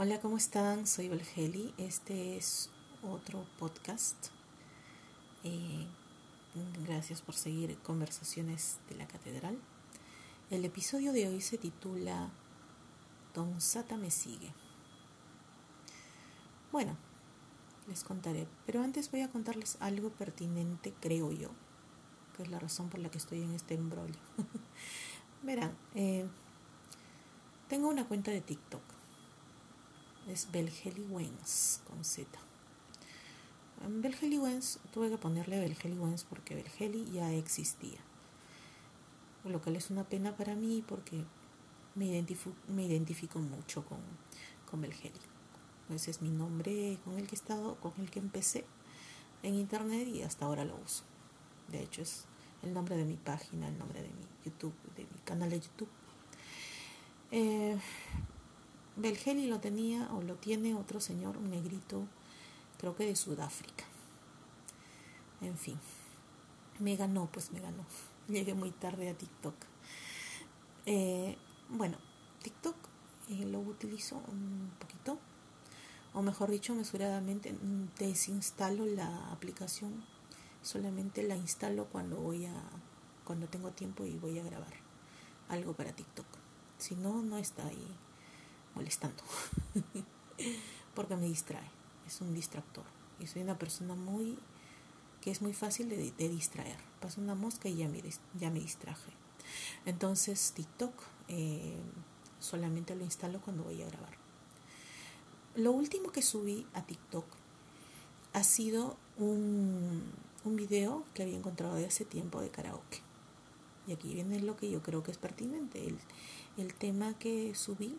Hola, ¿cómo están? Soy Belgeli. Este es otro podcast. Eh, gracias por seguir Conversaciones de la Catedral. El episodio de hoy se titula Don Sata me sigue. Bueno, les contaré, pero antes voy a contarles algo pertinente, creo yo, que es la razón por la que estoy en este embrollo. Verán, eh, tengo una cuenta de TikTok es Belgeli Wens con Z. Belgeli Wens tuve que ponerle Belgeli Wens porque Belgeli ya existía. Lo cual es una pena para mí porque me identifico, me identifico mucho con, con Belgeli. Ese es mi nombre con el que he estado, con el que empecé en internet y hasta ahora lo uso. De hecho es el nombre de mi página, el nombre de mi YouTube, de mi canal de YouTube. Eh, Belgeli lo tenía o lo tiene otro señor, un negrito, creo que de Sudáfrica. En fin, me ganó, pues me ganó. Llegué muy tarde a TikTok. Eh, bueno, TikTok eh, lo utilizo un poquito, o mejor dicho, mesuradamente desinstalo la aplicación, solamente la instalo cuando voy a, cuando tengo tiempo y voy a grabar algo para TikTok. Si no, no está ahí molestando, porque me distrae, es un distractor. Y soy una persona muy que es muy fácil de, distraer. Paso una mosca y ya me, ya me distraje. Entonces TikTok eh, solamente lo instalo cuando voy a grabar. Lo último que subí a TikTok ha sido un, un video que había encontrado de hace tiempo de karaoke. Y aquí viene lo que yo creo que es pertinente. El, el tema que subí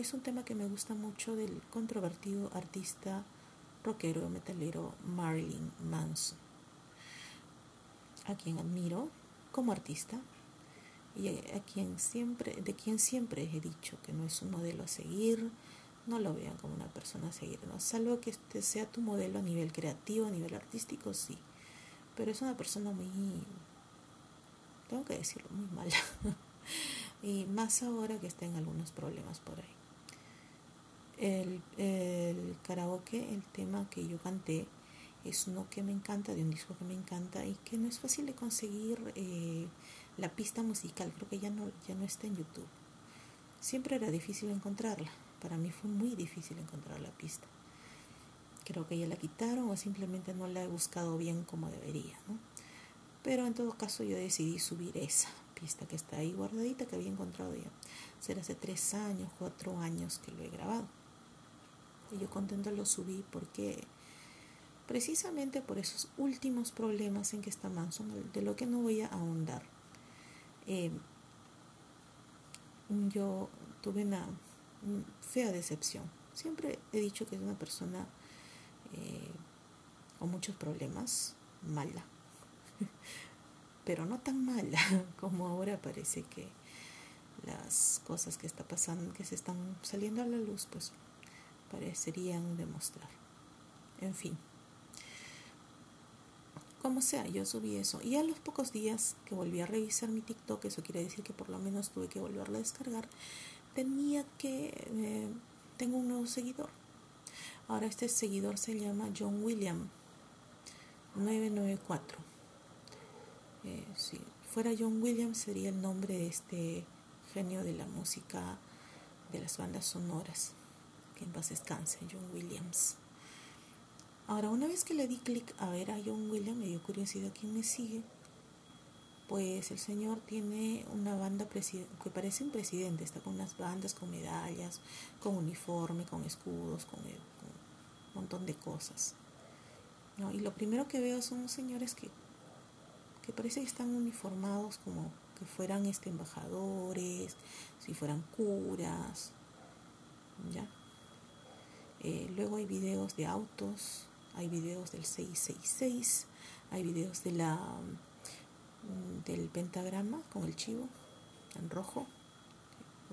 es un tema que me gusta mucho del controvertido artista rockero metalero Marilyn Manson, a quien admiro como artista y a quien siempre, de quien siempre he dicho que no es un modelo a seguir, no lo vean como una persona a seguir, ¿no? salvo que este sea tu modelo a nivel creativo, a nivel artístico, sí, pero es una persona muy, tengo que decirlo, muy mala, y más ahora que está en algunos problemas por ahí el, el karaoke, el tema que yo canté, es uno que me encanta, de un disco que me encanta y que no es fácil de conseguir eh, la pista musical, creo que ya no, ya no está en YouTube. Siempre era difícil encontrarla, para mí fue muy difícil encontrar la pista. Creo que ya la quitaron o simplemente no la he buscado bien como debería, ¿no? Pero en todo caso yo decidí subir esa pista que está ahí guardadita, que había encontrado ya. Será hace tres años, cuatro años que lo he grabado. Y yo contento lo subí porque precisamente por esos últimos problemas en que está Manson, de lo que no voy a ahondar. Eh, yo tuve una fea decepción. Siempre he dicho que es una persona eh, con muchos problemas, mala, pero no tan mala como ahora parece que las cosas que está pasando, que se están saliendo a la luz, pues parecerían demostrar. En fin. Como sea, yo subí eso. Y a los pocos días que volví a revisar mi TikTok, eso quiere decir que por lo menos tuve que volverlo a descargar, tenía que... Eh, tengo un nuevo seguidor. Ahora este seguidor se llama John William 994. Eh, si fuera John Williams sería el nombre de este genio de la música de las bandas sonoras que en paz descanse, John Williams. Ahora, una vez que le di clic a ver a John Williams, me dio curiosidad quién me sigue. Pues el señor tiene una banda que parece un presidente, está con unas bandas, con medallas, con uniforme, con escudos, con, un montón de cosas. Y lo primero que veo son señores que, que parece que están uniformados como que fueran este, embajadores, si fueran curas, ¿ya? Eh, luego hay videos de autos, hay videos del 666, hay videos de la mm, del pentagrama con el chivo en rojo,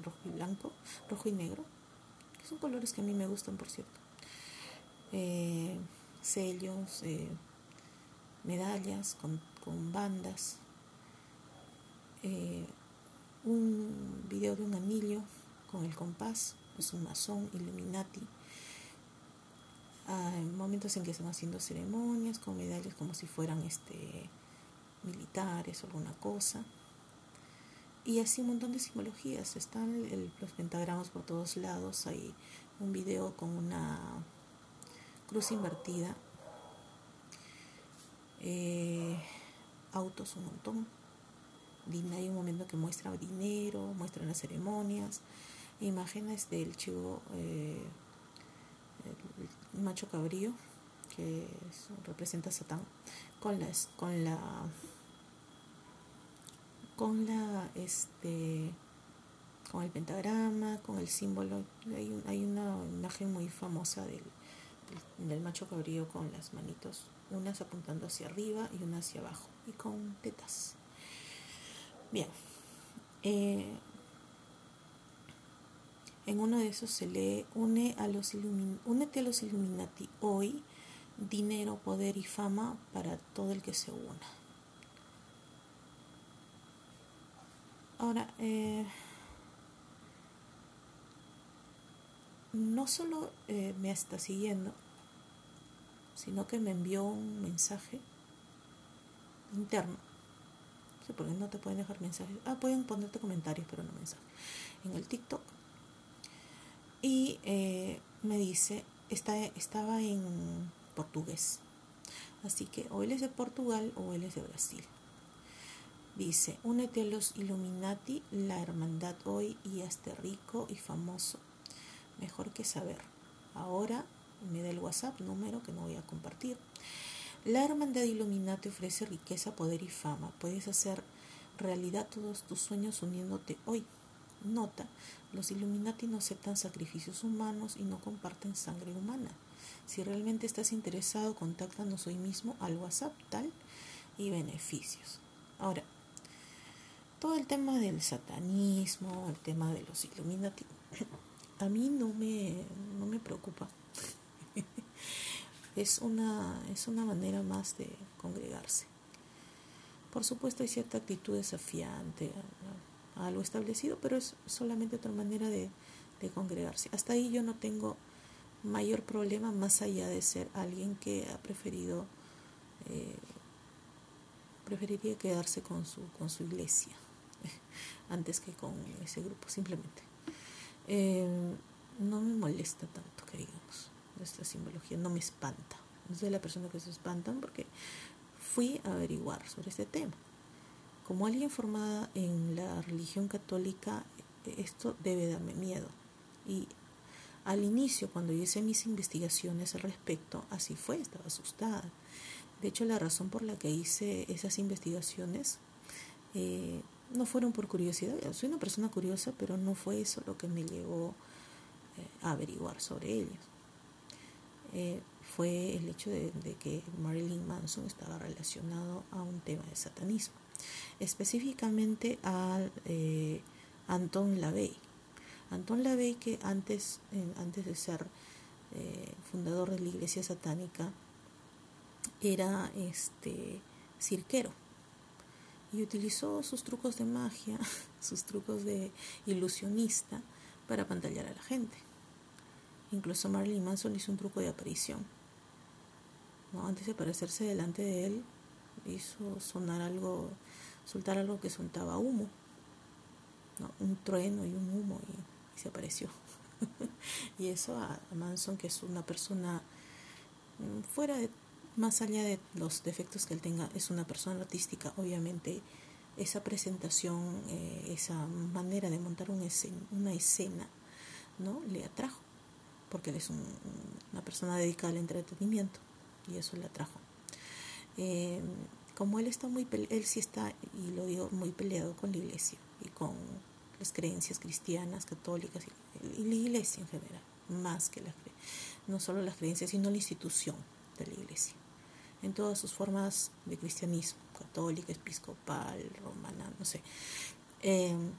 rojo y blanco, rojo y negro, que son colores que a mí me gustan, por cierto. Eh, sellos, eh, medallas con, con bandas, un video de un anillo con el compás, es un masón, Illuminati. Hay momentos en que están haciendo ceremonias con medallas como si fueran este, militares o alguna cosa. Y así un montón de simbologías. Están los pentagramas por todos lados. Hay un video con una cruz invertida. Eh, autos un montón. Hay un momento que muestra dinero, muestra las ceremonias, imágenes del chivo, eh, macho cabrío, que representa a Satán, con, las, con la con la este con el pentagrama, con el símbolo. Hay, hay una imagen muy famosa del, del, macho cabrío con las manitos, unas apuntando hacia arriba y una hacia abajo, y con tetas. Bien. Eh, en uno de esos se lee, Une a los únete a los Illuminati hoy, dinero, poder y fama para todo el que se una. Ahora, eh, no solo eh, me está siguiendo, sino que me envió un mensaje interno. No sé no te pueden dejar mensajes. Ah, pueden ponerte comentarios, pero no mensajes. En el TikTok. Y eh, me dice, está, estaba en portugués. Así que o él es de Portugal o él es de Brasil. Dice, únete a los Illuminati, la hermandad hoy y este rico y famoso. Mejor que saber. Ahora me da el WhatsApp, número que no voy a compartir. La hermandad Illuminati ofrece riqueza, poder y fama. Puedes hacer realidad todos tus sueños uniéndote hoy. Nota, los Illuminati no aceptan sacrificios humanos y no comparten sangre humana. Si realmente estás interesado, contáctanos hoy mismo al WhatsApp tal y beneficios. Ahora, todo el tema del satanismo, el tema de los Illuminati, a mí no me, no me preocupa. es, una, es una manera más de congregarse. Por supuesto hay cierta actitud desafiante a, lo establecido, pero es solamente otra manera de, congregarse. Hasta ahí yo no tengo mayor problema más allá de ser alguien que ha preferido eh, preferiría quedarse con su con su iglesia antes que con ese grupo, simplemente. Eh, no me molesta tanto que digamos esta simbología, no me espanta. No soy la persona que se espantan porque fui a averiguar sobre este tema. Como alguien formada en la religión católica, esto debe darme miedo. Y al inicio, cuando hice mis investigaciones al respecto, así fue, estaba asustada. De hecho, la razón por la que hice esas investigaciones eh, no fueron por curiosidad. Soy una persona curiosa, pero no fue eso lo que me llevó eh, a averiguar sobre ellos. Eh, fue el hecho de, que Marilyn Manson estaba relacionado a un tema de satanismo, específicamente a eh, Anton LaVey. Anton LaVey, que antes, antes de ser fundador de la iglesia satánica, era este cirquero y utilizó sus trucos de magia, sus trucos de ilusionista para apantallar a la gente. Incluso Marilyn Manson hizo un truco de aparición. ¿no? Antes de aparecerse delante de él, hizo sonar algo, soltar algo que soltaba humo, un trueno y un humo, y, se apareció. y eso a Manson, que es una persona mm, fuera de más allá de los defectos que él tenga, es una persona artística, obviamente esa presentación, eh, esa manera de montar una escena, ¿no? Le atrajo, porque él es una persona dedicada al entretenimiento y eso le atrajo. Eh, como él está muy, él sí está, y lo digo, muy peleado con la iglesia y con las creencias cristianas, católicas y, la iglesia en general, más que las no solo las creencias, sino la institución de la iglesia en todas sus formas de cristianismo, católica, episcopal, romana, no sé. Em,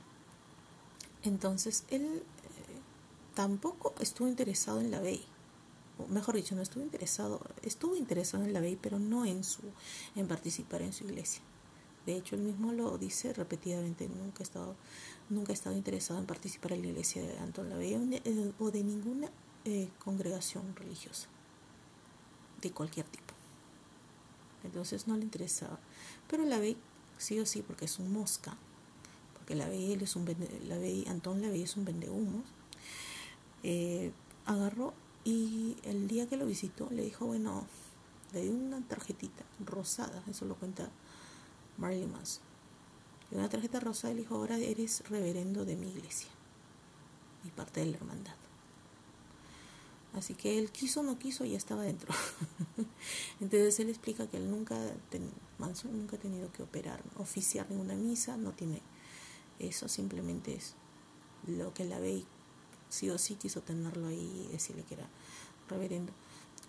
entonces, él eh, tampoco estuvo interesado en la ley, mejor dicho, no estuvo interesado, estuvo interesado en la ley, pero no en su, en participar en su iglesia. De hecho, él mismo lo dice repetidamente, nunca he estado, nunca he estado interesado en participar en la iglesia de Anton Lavey o de ninguna eh, congregación religiosa, de cualquier tipo. Entonces no le interesaba. Pero Lavey, sí o sí, porque es un mosca, porque Lavey, él es un Lavey, Antón Lavey es un vendehumos, eh, agarró y el día que lo visitó le dijo, bueno, le dio una tarjetita rosada, eso lo cuenta Marilyn Manson. Le dio una tarjeta rosada le dijo, ahora eres reverendo de mi iglesia y parte de la hermandad. Así que él quiso o no quiso, ya estaba dentro. Entonces él explica que él nunca, Manson nunca ha tenido que operar, oficiar ninguna misa, no tiene eso, simplemente es lo que la ve y sí o sí quiso tenerlo ahí y decirle que era reverendo.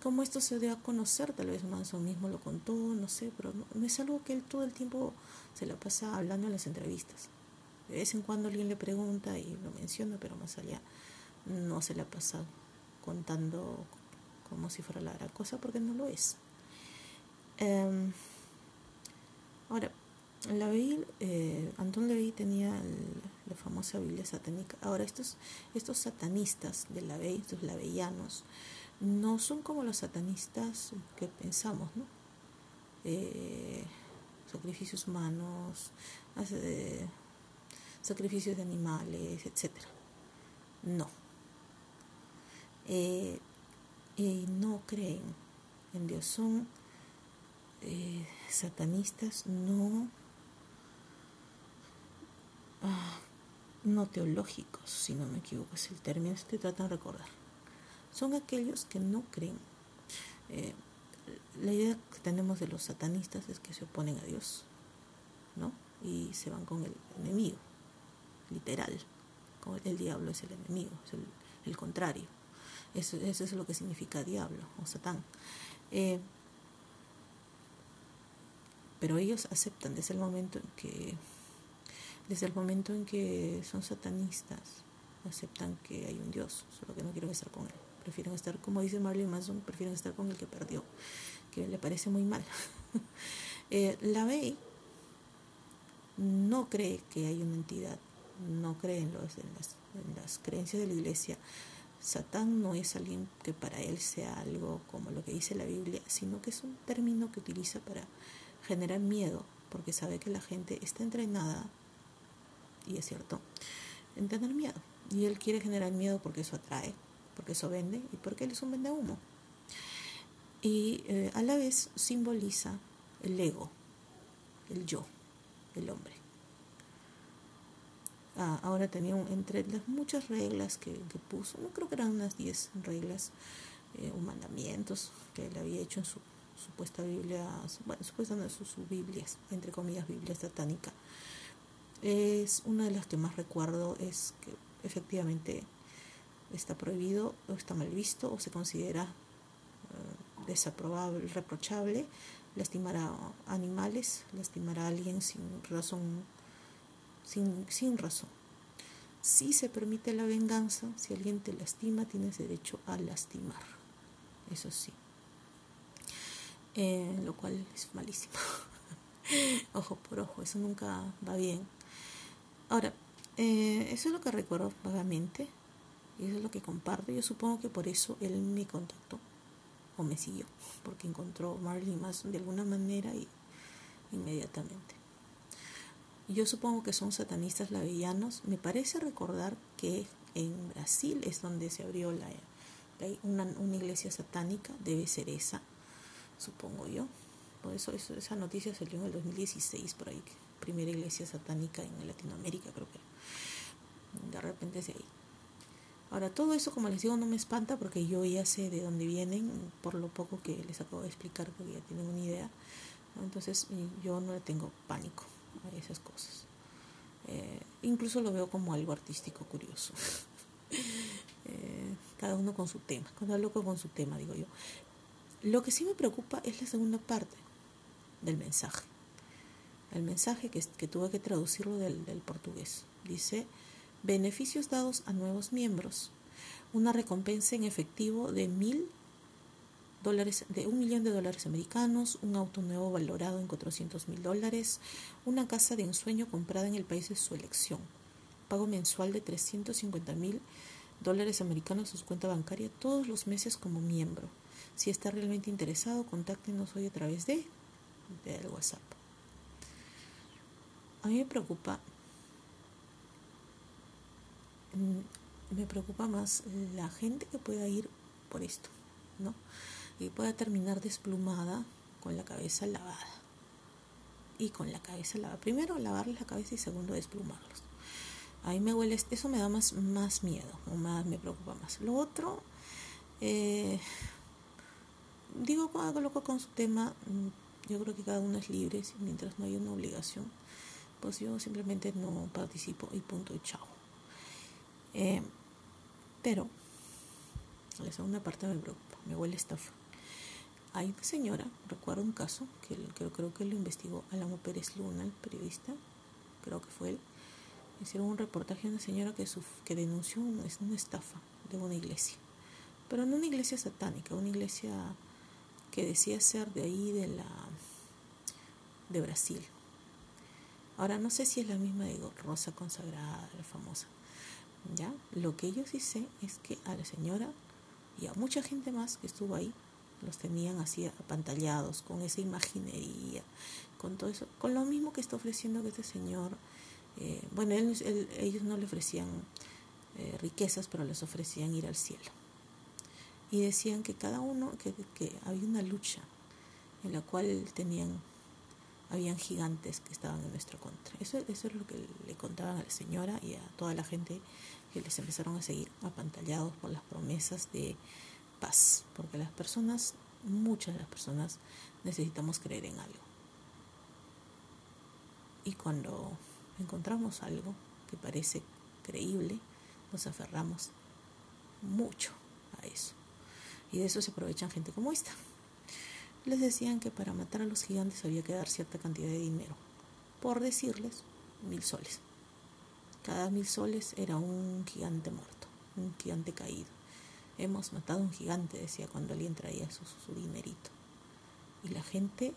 Como esto se dio a conocer, tal vez Manson mismo lo contó, no sé, pero no, es algo que él todo el tiempo se la pasa hablando en las entrevistas. De vez en cuando alguien le pregunta y lo menciona, pero más allá no se le ha pasado contando como si fuera la gran cosa, porque no lo es. Em, ahora, la eh, Antón Levy tenía la famosa Biblia satánica. Ahora, estos, estos satanistas de la Bey, estos lavellanos, no son como los satanistas que pensamos, ¿no? Eh, sacrificios humanos, sacrificios de animales, etc. No. Eh, no creen en Dios. Son eh, satanistas, no, ah, no teológicos, si no me equivoco, es el término, estoy tratando de recordar son aquellos que no creen. Eh, la idea que tenemos de los satanistas es que se oponen a Dios, ¿no? Y se van con el enemigo, literal. El diablo es el enemigo, es el, contrario. Eso, es lo que significa diablo o satán. Eh, pero ellos aceptan desde el momento en que desde el momento en que son satanistas aceptan que hay un Dios, solo que no quieren estar con él prefieren estar, como dice Marilyn Manson, prefieren estar con el que perdió, que le parece muy mal. eh, la Bey no cree que hay una entidad, no cree en, los, en, las, en las creencias de la iglesia. Satán no es alguien que para él sea algo como lo que dice la Biblia, sino que es un término que utiliza para generar miedo, porque sabe que la gente está entrenada, y es cierto, en tener miedo. Y él quiere generar miedo porque eso atrae, porque eso vende y porque él es un vende humo. Y eh, a la vez simboliza el ego, el yo, el hombre. Ah, ahora tenía entre las muchas reglas que, puso, no creo que eran unas 10 reglas eh, o mandamientos que él había hecho en su supuesta Biblia, bueno, supuestamente sus, sus Biblias, entre comillas, Biblia satánica. Es una de las que más recuerdo, es que efectivamente está prohibido o está mal visto o se considera uh, desaprobable, reprochable lastimar a animales, lastimar a alguien sin razón, sin, sin razón. Si se permite la venganza, si alguien te lastima, tienes derecho a lastimar. Eso sí. Eh, lo cual es malísimo. ojo por ojo, eso nunca va bien. Ahora, eh, eso es lo que recuerdo vagamente. Y eso es lo que comparto. Yo supongo que por eso él me contactó o me siguió, porque encontró Marley Manson de alguna manera y inmediatamente. Yo supongo que son satanistas lavillanos. Me parece recordar que en Brasil es donde se abrió la, una, una, iglesia satánica, debe ser esa, supongo yo. Por eso, esa noticia salió en el 2016, por ahí, primera iglesia satánica en Latinoamérica, creo que. De repente es ahí. Ahora, todo eso, como les digo, no me espanta porque yo ya sé de dónde vienen, por lo poco que les acabo de explicar, porque ya tienen una idea. Entonces, yo no le tengo pánico a esas cosas. Eh, incluso lo veo como algo artístico curioso. eh, cada uno con su tema, cada loco con su tema, digo yo. Lo que sí me preocupa es la segunda parte del mensaje. El mensaje que, tuve que traducirlo del, del portugués. Dice beneficios dados a nuevos miembros, una recompensa en efectivo de mil dólares, de un millón de dólares americanos, un auto nuevo valorado en 400 mil dólares, una casa de ensueño comprada en el país de su elección, pago mensual de 350 mil dólares americanos a su cuenta bancaria todos los meses como miembro. Si está realmente interesado, contáctenos hoy a través de, de WhatsApp. A mí me preocupa, mm, me preocupa más la gente que pueda ir por esto, ¿no? Y pueda terminar desplumada con la cabeza lavada. Y con la cabeza lavada. Primero lavarles la cabeza y segundo desplumarlos. A mí me huele, eso me da más, más miedo, o más me preocupa más. Lo otro, eh, digo, cuando loco con su tema, mm, yo creo que cada uno es libre, mientras no hay una obligación, pues yo simplemente no participo y punto y chao. Eh, pero la segunda parte me preocupa, me huele estafa. Hay una señora, recuerdo un caso, que, que creo que lo investigó Alamo Pérez Luna, el periodista, creo que fue él, hicieron un reportaje de una señora que, que denunció una, una estafa de una iglesia, pero no una iglesia satánica, una iglesia que decía ser de ahí de la de Brasil. Ahora no sé si es la misma de Rosa Consagrada, la famosa. ¿Ya? Lo que yo sí sé es que a la señora y a mucha gente más que estuvo ahí los tenían así apantallados con esa imaginería, con todo eso, con lo mismo que está ofreciendo que este señor eh, bueno, ellos no le ofrecían eh, riquezas, pero les ofrecían ir al cielo. Y decían que cada uno, que, que había una lucha en la cual tenían, habían gigantes que estaban en nuestra contra. Eso, eso es lo que le contaban a la señora y a toda la gente que les empezaron a seguir apantallados por las promesas de paz, porque las personas, muchas de las personas necesitamos creer en algo. Y cuando encontramos algo que parece creíble, nos aferramos mucho a eso. Y de eso se aprovechan gente como esta. Les decían que para matar a los gigantes había que dar cierta cantidad de dinero. Por decirles, mil soles. Cada mil soles era un gigante muerto, un gigante caído. Hemos matado a un gigante, decía cuando alguien traía su, su dinerito. Y la gente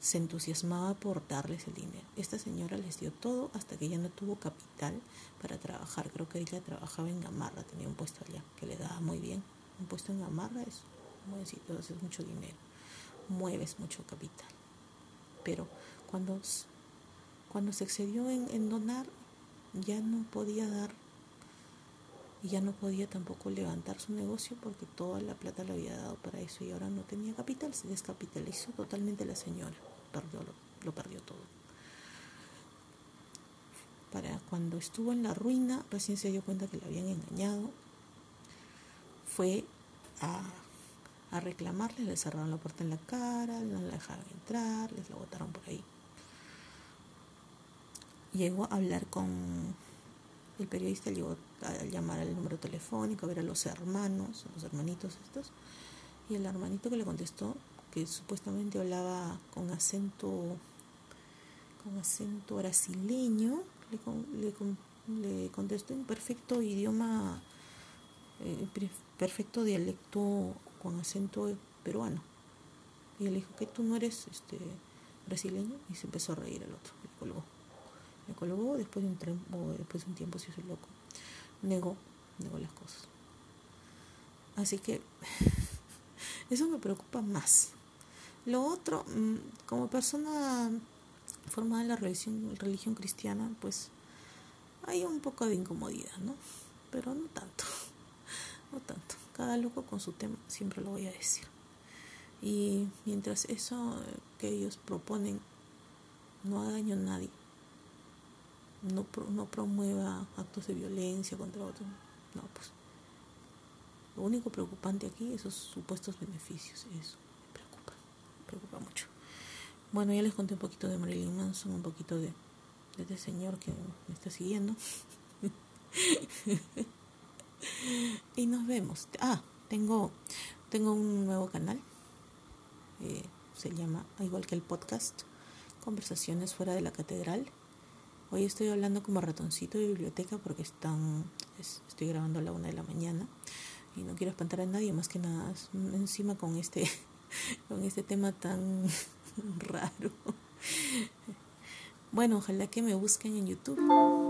se entusiasmaba por darles el dinero. Esta señora les dio todo hasta que ya no tuvo capital para trabajar. Creo que ella trabajaba en Gamarra, tenía un puesto allá que le daba muy bien. Un puesto en Gamarra es muy haces mucho dinero, mueves mucho capital. Pero cuando, cuando se excedió en, donar, ya no podía dar y ya no podía tampoco levantar su negocio porque toda la plata le había dado para eso y ahora no tenía capital, se descapitalizó totalmente la señora, perdió, lo, perdió todo. Para cuando estuvo en la ruina, recién se dio cuenta que le habían engañado, fue a, a reclamarle, le cerraron la puerta en la cara, no la dejaron entrar, les la botaron por ahí. Llegó a hablar con el periodista llegó a llamar al número telefónico, a ver a los hermanos, a los hermanitos estos, y el hermanito que le contestó, que supuestamente hablaba con acento, con acento brasileño, le, le, contestó en perfecto idioma, eh, perfecto dialecto con acento peruano. Y él dijo que tú no eres este brasileño y se empezó a reír el otro, le colgó. Me colgó, después de un tiempo, después de un tiempo si soy loco. Negó, negó las cosas. Así que eso me preocupa más. Lo otro, mm, como persona formada en la religión, religión cristiana, pues hay un poco de incomodidad, ¿no? Pero no tanto, no tanto. Cada loco con su tema, siempre lo voy a decir. Y mientras eso que ellos proponen no haga daño a nadie, no, no promueva actos de violencia contra otros. No, pues. Lo único preocupante aquí, esos supuestos beneficios, eso me preocupa, me preocupa mucho. Bueno, ya les conté un poquito de Marilyn Manson, un poquito de, de este señor que me está siguiendo. y nos vemos. Ah, tengo, tengo un nuevo canal. Eh, se llama, igual que el podcast, Conversaciones fuera de la Catedral. Hoy estoy hablando como ratoncito de biblioteca porque están, estoy grabando a la una de la mañana y no quiero espantar a nadie más que nada encima con este con este tema tan raro bueno ojalá que me busquen en YouTube